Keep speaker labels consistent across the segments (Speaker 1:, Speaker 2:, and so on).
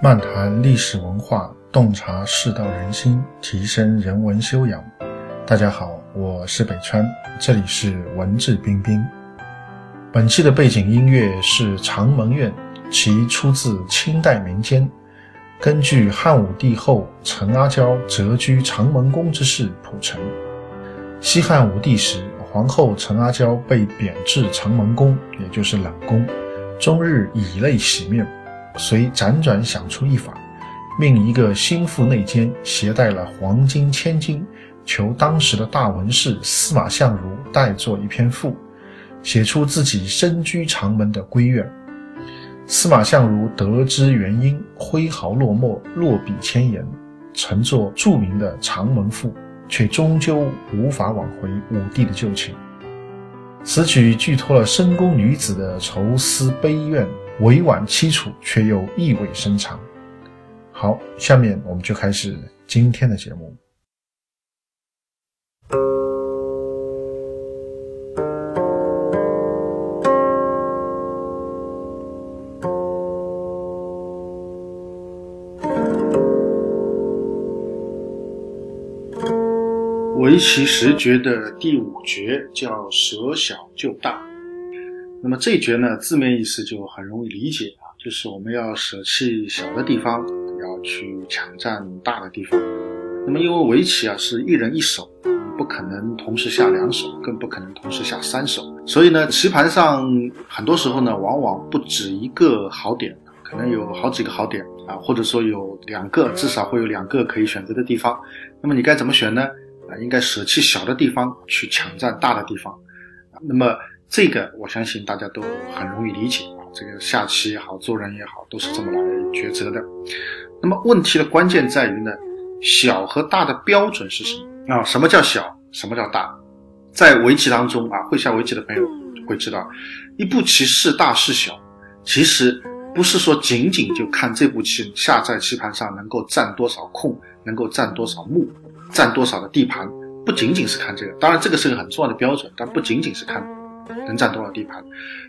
Speaker 1: 漫谈历史文化，洞察世道人心，提升人文修养。大家好，我是北川，这里是文质彬彬。本期的背景音乐是《长门怨》，其出自清代民间，根据汉武帝后陈阿娇谪居长门宫之事谱成。西汉武帝时，皇后陈阿娇被贬至长门宫，也就是冷宫，终日以泪洗面。遂辗转想出一法，命一个心腹内监携带了黄金千金，求当时的大文士司马相如代作一篇赋。写出自己身居长门的闺怨，司马相如得知原因，挥毫落墨，落笔千言，成作著名的《长门赋》，却终究无法挽回武帝的旧情。此曲寄托了深宫女子的愁思悲怨，委婉凄楚，却又意味深长。好，下面我们就开始今天的节目。围棋十诀的第五诀叫舍小就大，那么这一诀呢，字面意思就很容易理解啊，就是我们要舍弃小的地方，要去抢占大的地方。那么因为围棋啊是一人一手，不可能同时下两手，更不可能同时下三手，所以呢，棋盘上很多时候呢，往往不止一个好点，可能有好几个好点啊，或者说有两个，至少会有两个可以选择的地方。那么你该怎么选呢？啊，应该舍弃小的地方去抢占大的地方，那么这个我相信大家都很容易理解啊。这个下棋也好，做人也好，都是这么来抉择的。那么问题的关键在于呢，小和大的标准是什么啊？什么叫小？什么叫大？在围棋当中啊，会下围棋的朋友会知道，一步棋是大是小，其实不是说仅仅就看这步棋下在棋盘上能够占多少空，能够占多少目。占多少的地盘，不仅仅是看这个，当然这个是个很重要的标准，但不仅仅是看能占多少地盘，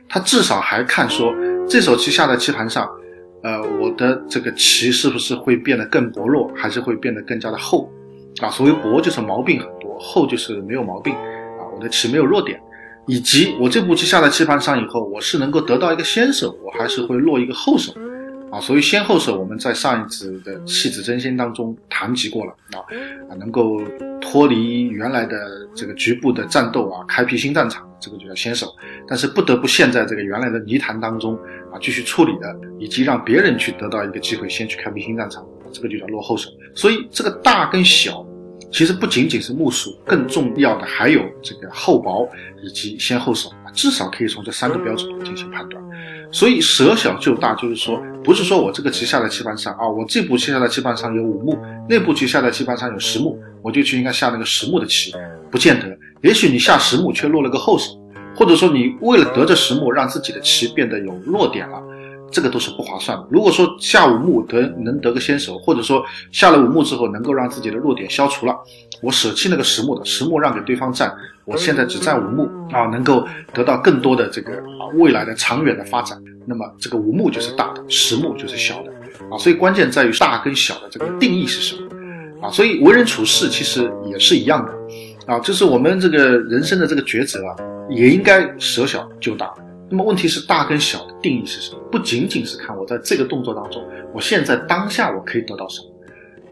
Speaker 1: 他至少还看说这手棋下在棋盘上，呃，我的这个棋是不是会变得更薄弱，还是会变得更加的厚？啊，所谓薄就是毛病很多，厚就是没有毛病，啊，我的棋没有弱点，以及我这步棋下在棋盘上以后，我是能够得到一个先手，我还是会落一个后手。啊，所以先后手我们在上一次的弃子真心当中谈及过了啊，啊，能够脱离原来的这个局部的战斗啊，开辟新战场，这个就叫先手。但是不得不陷在这个原来的泥潭当中啊，继续处理的，以及让别人去得到一个机会，先去开辟新战场，这个就叫落后手。所以这个大跟小，其实不仅仅是目数，更重要的还有这个厚薄以及先后手，至少可以从这三个标准进行判断。所以舍小就大，就是说，不是说我这个棋下在棋盘上啊，我这步棋下在棋盘上有五目，那步棋下在棋盘上有十目，我就去应该下那个十木的棋，不见得。也许你下十木却落了个后手，或者说你为了得这十木，让自己的棋变得有弱点了。这个都是不划算的。如果说下五目得能得个先手，或者说下了五目之后能够让自己的弱点消除了，我舍弃那个十木的十木让给对方占，我现在只占五目啊，能够得到更多的这个啊未来的长远的发展。那么这个五目就是大的，十木就是小的啊。所以关键在于大跟小的这个定义是什么啊？所以为人处事其实也是一样的啊，就是我们这个人生的这个抉择啊，也应该舍小就大。那么问题是大跟小的定义是什么？不仅仅是看我在这个动作当中，我现在当下我可以得到什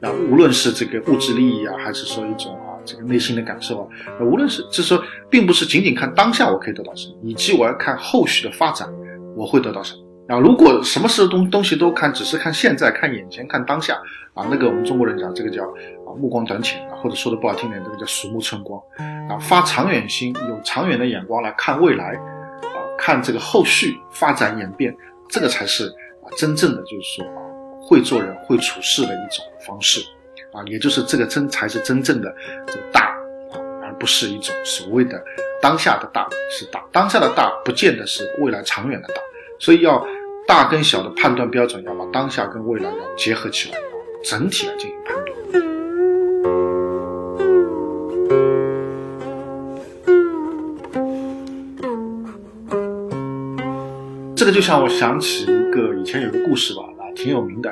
Speaker 1: 么，啊，无论是这个物质利益啊，还是说一种啊这个内心的感受啊，无论是就是说，并不是仅仅看当下我可以得到什么，以及我要看后续的发展我会得到什么。啊，如果什么事东东西都看，只是看现在、看眼前、看当下啊，那个我们中国人讲这个叫啊目光短浅啊，或者说的不好听点，这个叫鼠目寸光。啊，发长远心，有长远的眼光来看未来。啊看这个后续发展演变，这个才是啊真正的就是说啊会做人会处事的一种方式，啊也就是这个真才是真正的这个大啊，而不是一种所谓的当下的大是大，当下的大不见得是未来长远的大，所以要大跟小的判断标准要把当下跟未来要结合起来，整体来进行判断。这个就像我想起一个以前有个故事吧，啊，挺有名的，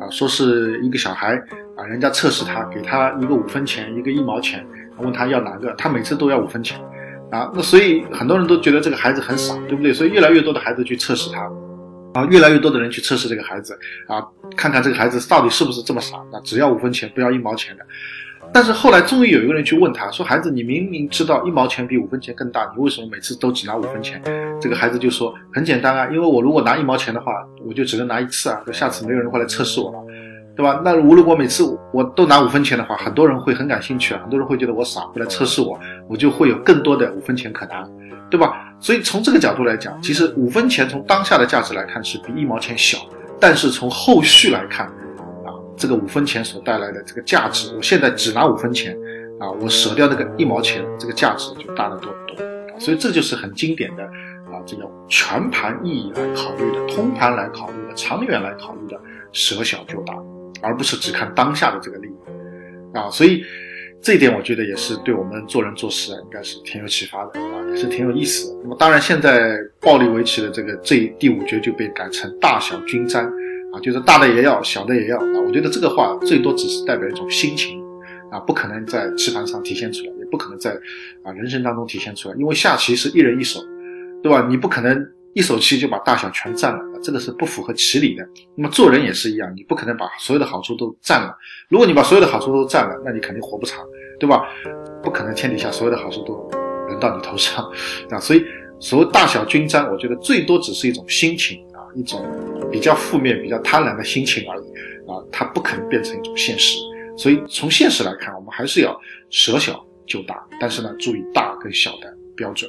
Speaker 1: 啊，说是一个小孩啊，人家测试他，给他一个五分钱，一个一毛钱，问他要哪个，他每次都要五分钱，啊，那所以很多人都觉得这个孩子很傻，对不对？所以越来越多的孩子去测试他，啊，越来越多的人去测试这个孩子，啊，看看这个孩子到底是不是这么傻，啊，只要五分钱，不要一毛钱的。但是后来终于有一个人去问他说：“孩子，你明明知道一毛钱比五分钱更大，你为什么每次都只拿五分钱？”这个孩子就说：“很简单啊，因为我如果拿一毛钱的话，我就只能拿一次啊，下次没有人会来测试我了，对吧？那如果每次我都拿五分钱的话，很多人会很感兴趣啊，很多人会觉得我傻，会来测试我，我就会有更多的五分钱可拿，对吧？所以从这个角度来讲，其实五分钱从当下的价值来看是比一毛钱小，但是从后续来看。”啊这个五分钱所带来的这个价值，我现在只拿五分钱，啊，我舍掉那个一毛钱，这个价值就大得多得多。所以这就是很经典的啊，这种全盘意义来考虑的，通盘来考虑的，长远来考虑的，舍小就大，而不是只看当下的这个利益啊。所以这一点我觉得也是对我们做人做事啊，应该是挺有启发的啊，也是挺有意思的。那么当然，现在暴力围棋的这个这第五局就被改成大小均沾。啊，就是大的也要，小的也要啊！我觉得这个话最多只是代表一种心情，啊，不可能在棋盘上体现出来，也不可能在啊人生当中体现出来。因为下棋是一人一手，对吧？你不可能一手棋就把大小全占了，这个是不符合棋理的。那么做人也是一样，你不可能把所有的好处都占了。如果你把所有的好处都占了，那你肯定活不长，对吧？不可能天底下所有的好事都轮到你头上啊！所以所谓大小均沾，我觉得最多只是一种心情啊，一种。比较负面、比较贪婪的心情而已，啊，它不可能变成一种现实。所以从现实来看，我们还是要舍小就大，但是呢，注意大跟小的标准。